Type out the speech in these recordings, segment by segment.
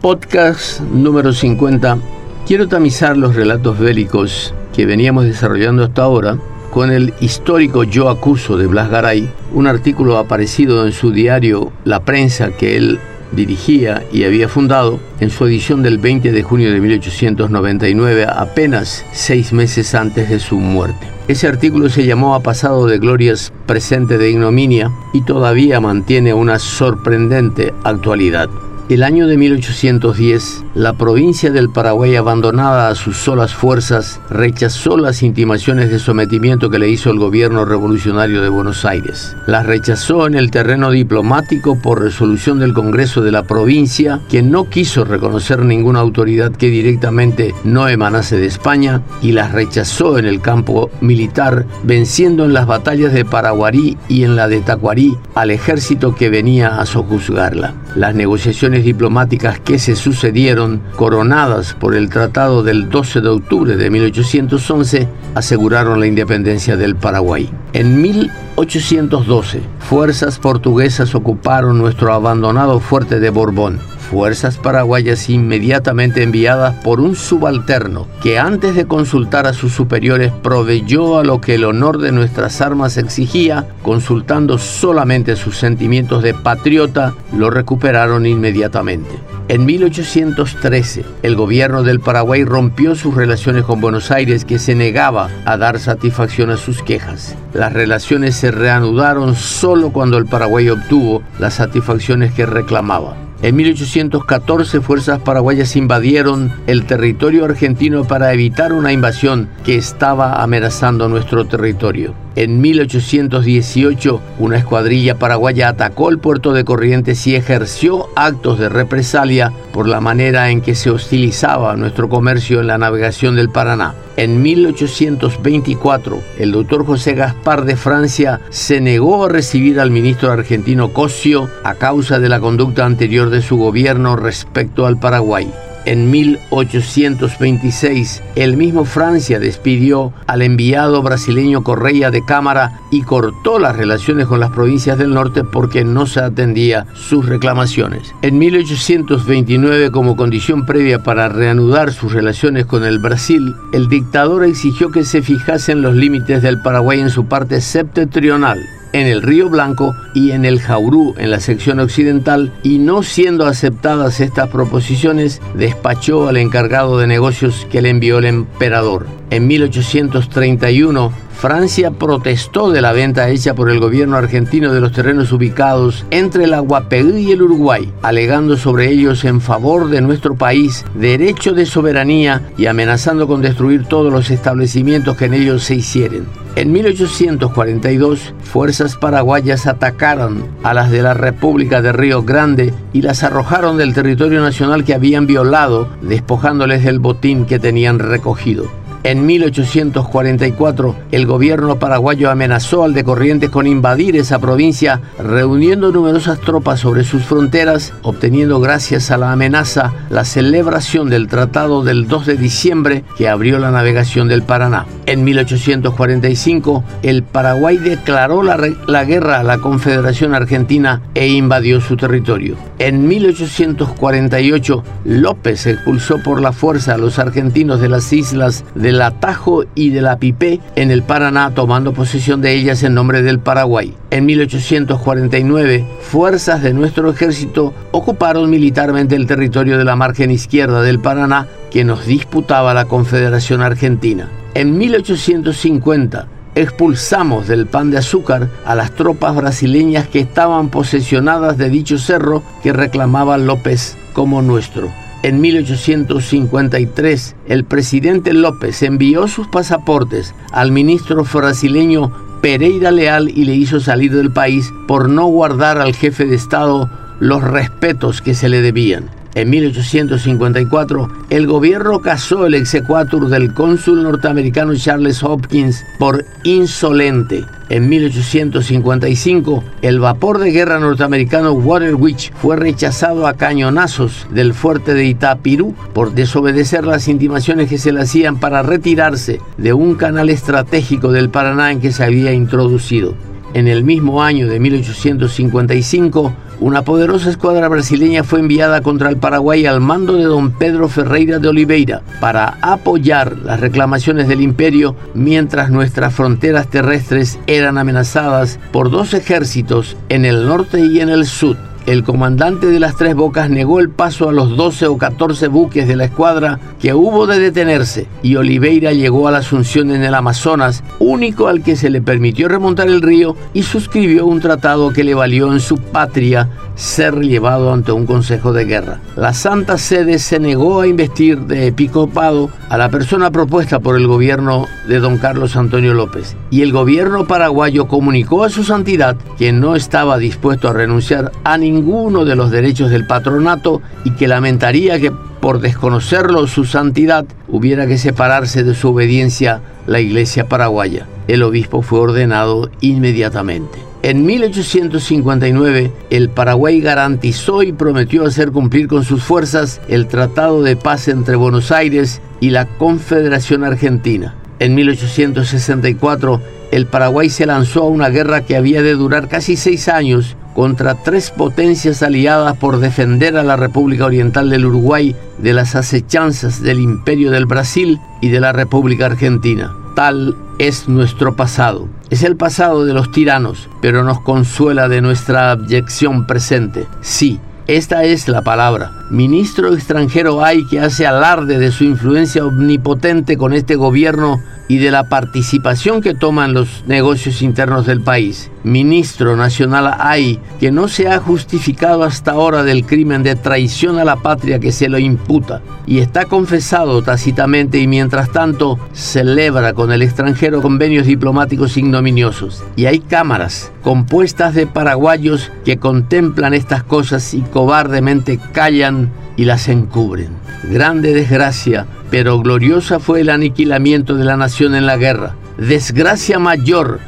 podcast número 50 quiero tamizar los relatos bélicos que veníamos desarrollando hasta ahora con el histórico Yo Acuso de Blas Garay, un artículo aparecido en su diario La Prensa que él dirigía y había fundado en su edición del 20 de junio de 1899, apenas seis meses antes de su muerte. Ese artículo se llamó A pasado de glorias, presente de ignominia y todavía mantiene una sorprendente actualidad. El año de 1810, la provincia del Paraguay, abandonada a sus solas fuerzas, rechazó las intimaciones de sometimiento que le hizo el gobierno revolucionario de Buenos Aires. Las rechazó en el terreno diplomático por resolución del Congreso de la provincia, quien no quiso reconocer ninguna autoridad que directamente no emanase de España, y las rechazó en el campo militar, venciendo en las batallas de Paraguarí y en la de Tacuarí al ejército que venía a sojuzgarla. Las negociaciones diplomáticas que se sucedieron, coronadas por el Tratado del 12 de octubre de 1811, aseguraron la independencia del Paraguay. En 1812, fuerzas portuguesas ocuparon nuestro abandonado fuerte de Borbón fuerzas paraguayas inmediatamente enviadas por un subalterno que antes de consultar a sus superiores proveyó a lo que el honor de nuestras armas exigía, consultando solamente sus sentimientos de patriota, lo recuperaron inmediatamente. En 1813, el gobierno del Paraguay rompió sus relaciones con Buenos Aires que se negaba a dar satisfacción a sus quejas. Las relaciones se reanudaron solo cuando el Paraguay obtuvo las satisfacciones que reclamaba. En 1814 fuerzas paraguayas invadieron el territorio argentino para evitar una invasión que estaba amenazando nuestro territorio. En 1818, una escuadrilla paraguaya atacó el puerto de Corrientes y ejerció actos de represalia por la manera en que se hostilizaba nuestro comercio en la navegación del Paraná. En 1824, el doctor José Gaspar de Francia se negó a recibir al ministro argentino Cosio a causa de la conducta anterior de su gobierno respecto al Paraguay. En 1826, el mismo Francia despidió al enviado brasileño Correia de Cámara y cortó las relaciones con las provincias del norte porque no se atendía sus reclamaciones. En 1829, como condición previa para reanudar sus relaciones con el Brasil, el dictador exigió que se fijasen los límites del Paraguay en su parte septentrional en el Río Blanco y en el Jaurú en la sección occidental y no siendo aceptadas estas proposiciones, despachó al encargado de negocios que le envió el emperador. En 1831, Francia protestó de la venta hecha por el gobierno argentino de los terrenos ubicados entre el Aguapeú y el Uruguay, alegando sobre ellos en favor de nuestro país derecho de soberanía y amenazando con destruir todos los establecimientos que en ellos se hicieren. En 1842, fuerzas paraguayas atacaron a las de la República de Río Grande y las arrojaron del territorio nacional que habían violado, despojándoles del botín que tenían recogido. En 1844, el gobierno paraguayo amenazó al de Corrientes con invadir esa provincia, reuniendo numerosas tropas sobre sus fronteras, obteniendo gracias a la amenaza la celebración del Tratado del 2 de diciembre que abrió la navegación del Paraná. En 1845, el Paraguay declaró la, guerra a la Confederación Argentina e invadió su territorio. En 1848, López expulsó por la fuerza a los argentinos de las islas de del Atajo y de la Pipé en el Paraná, tomando posesión de ellas en nombre del Paraguay. En 1849, fuerzas de nuestro ejército ocuparon militarmente el territorio de la margen izquierda del Paraná que nos disputaba la Confederación Argentina. En 1850, expulsamos del pan de azúcar a las tropas brasileñas que estaban posesionadas de dicho cerro que reclamaba López como nuestro. En 1853, el presidente López envió sus pasaportes al ministro brasileño Pereira Leal y le hizo salir del país por no guardar al jefe de Estado los respetos que se le debían. En 1854, el gobierno casó el exequatur del cónsul norteamericano Charles Hopkins por insolente. En 1855, el vapor de guerra norteamericano Water Witch fue rechazado a cañonazos del fuerte de Itapirú por desobedecer las intimaciones que se le hacían para retirarse de un canal estratégico del Paraná en que se había introducido. En el mismo año de 1855, una poderosa escuadra brasileña fue enviada contra el Paraguay al mando de don Pedro Ferreira de Oliveira para apoyar las reclamaciones del imperio mientras nuestras fronteras terrestres eran amenazadas por dos ejércitos en el norte y en el sur el comandante de las Tres Bocas negó el paso a los 12 o 14 buques de la escuadra que hubo de detenerse y Oliveira llegó a la Asunción en el Amazonas, único al que se le permitió remontar el río y suscribió un tratado que le valió en su patria ser llevado ante un consejo de guerra. La Santa Sede se negó a investir de episcopado a la persona propuesta por el gobierno de don Carlos Antonio López y el gobierno paraguayo comunicó a su santidad que no estaba dispuesto a renunciar a ningún ninguno de los derechos del patronato y que lamentaría que por desconocerlo su santidad hubiera que separarse de su obediencia la iglesia paraguaya. El obispo fue ordenado inmediatamente. En 1859, el Paraguay garantizó y prometió hacer cumplir con sus fuerzas el Tratado de Paz entre Buenos Aires y la Confederación Argentina. En 1864, el Paraguay se lanzó a una guerra que había de durar casi seis años contra tres potencias aliadas por defender a la República Oriental del Uruguay de las acechanzas del Imperio del Brasil y de la República Argentina. Tal es nuestro pasado. Es el pasado de los tiranos, pero nos consuela de nuestra abyección presente. Sí, esta es la palabra. Ministro extranjero hay que hace alarde de su influencia omnipotente con este gobierno y de la participación que toma en los negocios internos del país. Ministro nacional hay que no se ha justificado hasta ahora del crimen de traición a la patria que se lo imputa y está confesado tácitamente y mientras tanto celebra con el extranjero convenios diplomáticos ignominiosos. Y hay cámaras compuestas de paraguayos que contemplan estas cosas y cobardemente callan y las encubren. Grande desgracia, pero gloriosa fue el aniquilamiento de la nación en la guerra. Desgracia mayor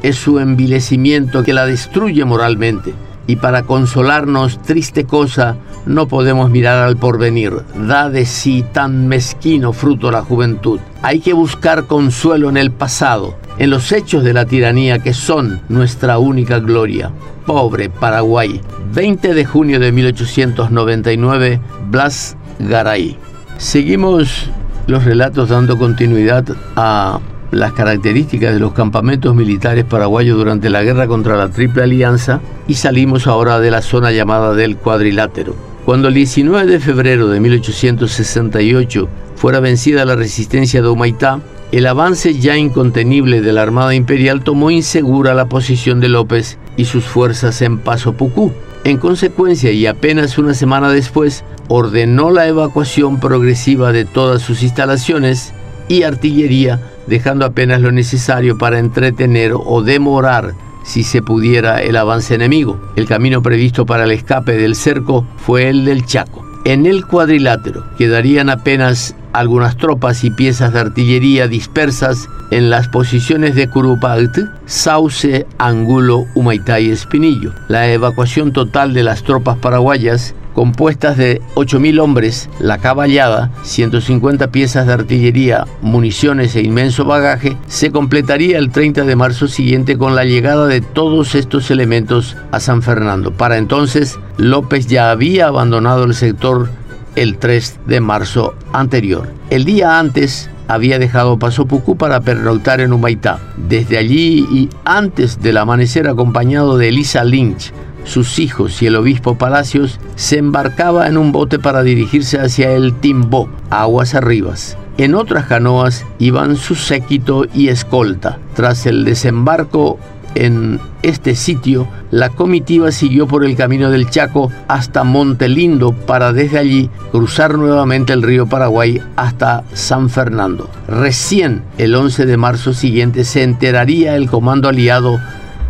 es su envilecimiento que la destruye moralmente. Y para consolarnos, triste cosa, no podemos mirar al porvenir. Da de sí tan mezquino fruto la juventud. Hay que buscar consuelo en el pasado, en los hechos de la tiranía que son nuestra única gloria. Pobre Paraguay. 20 de junio de 1899, Blas Garay. Seguimos los relatos dando continuidad a las características de los campamentos militares paraguayos durante la guerra contra la Triple Alianza y salimos ahora de la zona llamada del cuadrilátero. Cuando el 19 de febrero de 1868 fuera vencida la resistencia de Humaitá, el avance ya incontenible de la Armada Imperial tomó insegura la posición de López y sus fuerzas en Paso Pucú. En consecuencia, y apenas una semana después, ordenó la evacuación progresiva de todas sus instalaciones y artillería dejando apenas lo necesario para entretener o demorar si se pudiera el avance enemigo. El camino previsto para el escape del cerco fue el del Chaco. En el cuadrilátero quedarían apenas algunas tropas y piezas de artillería dispersas en las posiciones de Curupalt, Sauce, Angulo, Humaitá y Espinillo. La evacuación total de las tropas paraguayas compuestas de 8.000 hombres, la caballada, 150 piezas de artillería, municiones e inmenso bagaje, se completaría el 30 de marzo siguiente con la llegada de todos estos elementos a San Fernando. Para entonces, López ya había abandonado el sector el 3 de marzo anterior. El día antes había dejado Paso Pucú para pernoctar en Humaitá. Desde allí y antes del amanecer acompañado de Elisa Lynch, sus hijos y el obispo Palacios, se embarcaba en un bote para dirigirse hacia el Timbó, aguas arribas. En otras canoas iban su séquito y escolta. Tras el desembarco en este sitio, la comitiva siguió por el camino del Chaco hasta Montelindo para desde allí cruzar nuevamente el río Paraguay hasta San Fernando. Recién el 11 de marzo siguiente se enteraría el comando aliado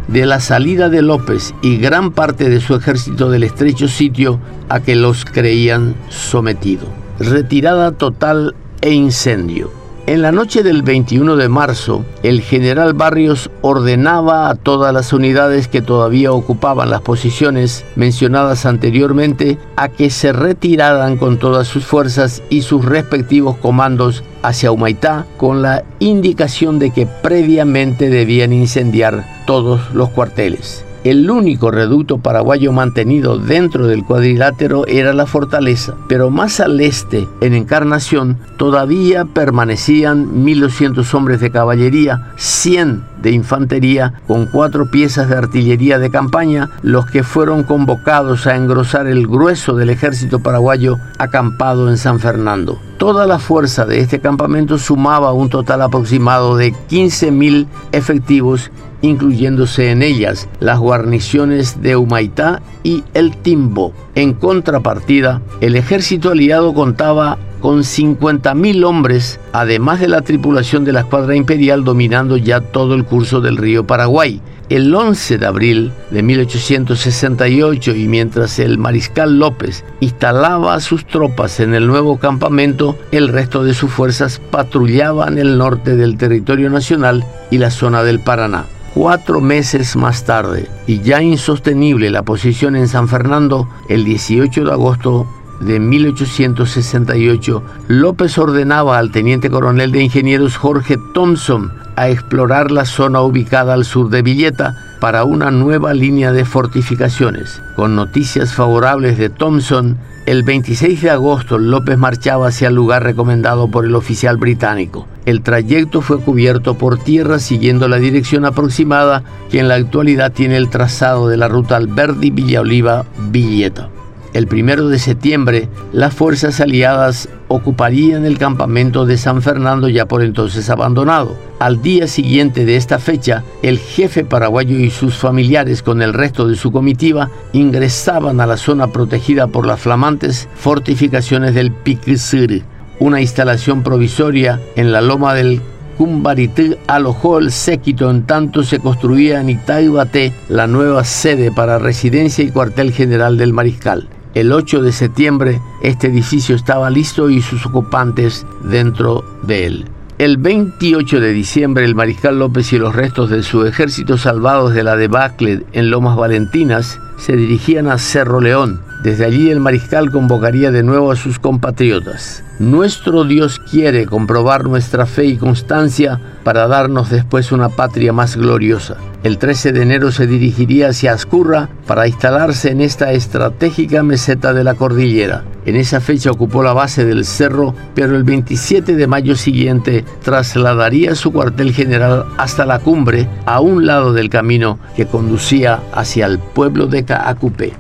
de la salida de López y gran parte de su ejército del estrecho sitio a que los creían sometido. Retirada total e incendio. En la noche del 21 de marzo, el general Barrios ordenaba a todas las unidades que todavía ocupaban las posiciones mencionadas anteriormente a que se retiraran con todas sus fuerzas y sus respectivos comandos hacia Humaitá con la indicación de que previamente debían incendiar todos los cuarteles. El único reducto paraguayo mantenido dentro del cuadrilátero era la fortaleza, pero más al este, en Encarnación, todavía permanecían 1.200 hombres de caballería, 100 de infantería con cuatro piezas de artillería de campaña, los que fueron convocados a engrosar el grueso del ejército paraguayo acampado en San Fernando. Toda la fuerza de este campamento sumaba un total aproximado de 15.000 efectivos incluyéndose en ellas las guarniciones de Humaitá y El Timbo. En contrapartida, el ejército aliado contaba con 50.000 hombres, además de la tripulación de la escuadra imperial dominando ya todo el curso del río Paraguay. El 11 de abril de 1868 y mientras el mariscal López instalaba sus tropas en el nuevo campamento, el resto de sus fuerzas patrullaban el norte del territorio nacional y la zona del Paraná. Cuatro meses más tarde, y ya insostenible la posición en San Fernando, el 18 de agosto de 1868, López ordenaba al teniente coronel de ingenieros Jorge Thompson a explorar la zona ubicada al sur de Villeta para una nueva línea de fortificaciones. Con noticias favorables de Thompson, el 26 de agosto López marchaba hacia el lugar recomendado por el oficial británico. El trayecto fue cubierto por tierra siguiendo la dirección aproximada que en la actualidad tiene el trazado de la ruta Alberdi Villaoliva Villeta. El primero de septiembre, las fuerzas aliadas ocuparían el campamento de San Fernando ya por entonces abandonado. Al día siguiente de esta fecha, el jefe paraguayo y sus familiares con el resto de su comitiva ingresaban a la zona protegida por las flamantes fortificaciones del Piquisir, una instalación provisoria en la loma del Cumbarití alojó el séquito en tanto se construía en Itaibate la nueva sede para residencia y cuartel general del mariscal. El 8 de septiembre este edificio estaba listo y sus ocupantes dentro de él. El 28 de diciembre el mariscal López y los restos de su ejército salvados de la debacle en Lomas Valentinas se dirigían a Cerro León. Desde allí el mariscal convocaría de nuevo a sus compatriotas. Nuestro Dios quiere comprobar nuestra fe y constancia para darnos después una patria más gloriosa. El 13 de enero se dirigiría hacia Ascurra para instalarse en esta estratégica meseta de la cordillera. En esa fecha ocupó la base del cerro, pero el 27 de mayo siguiente trasladaría su cuartel general hasta la cumbre, a un lado del camino que conducía hacia el pueblo de Caacupé.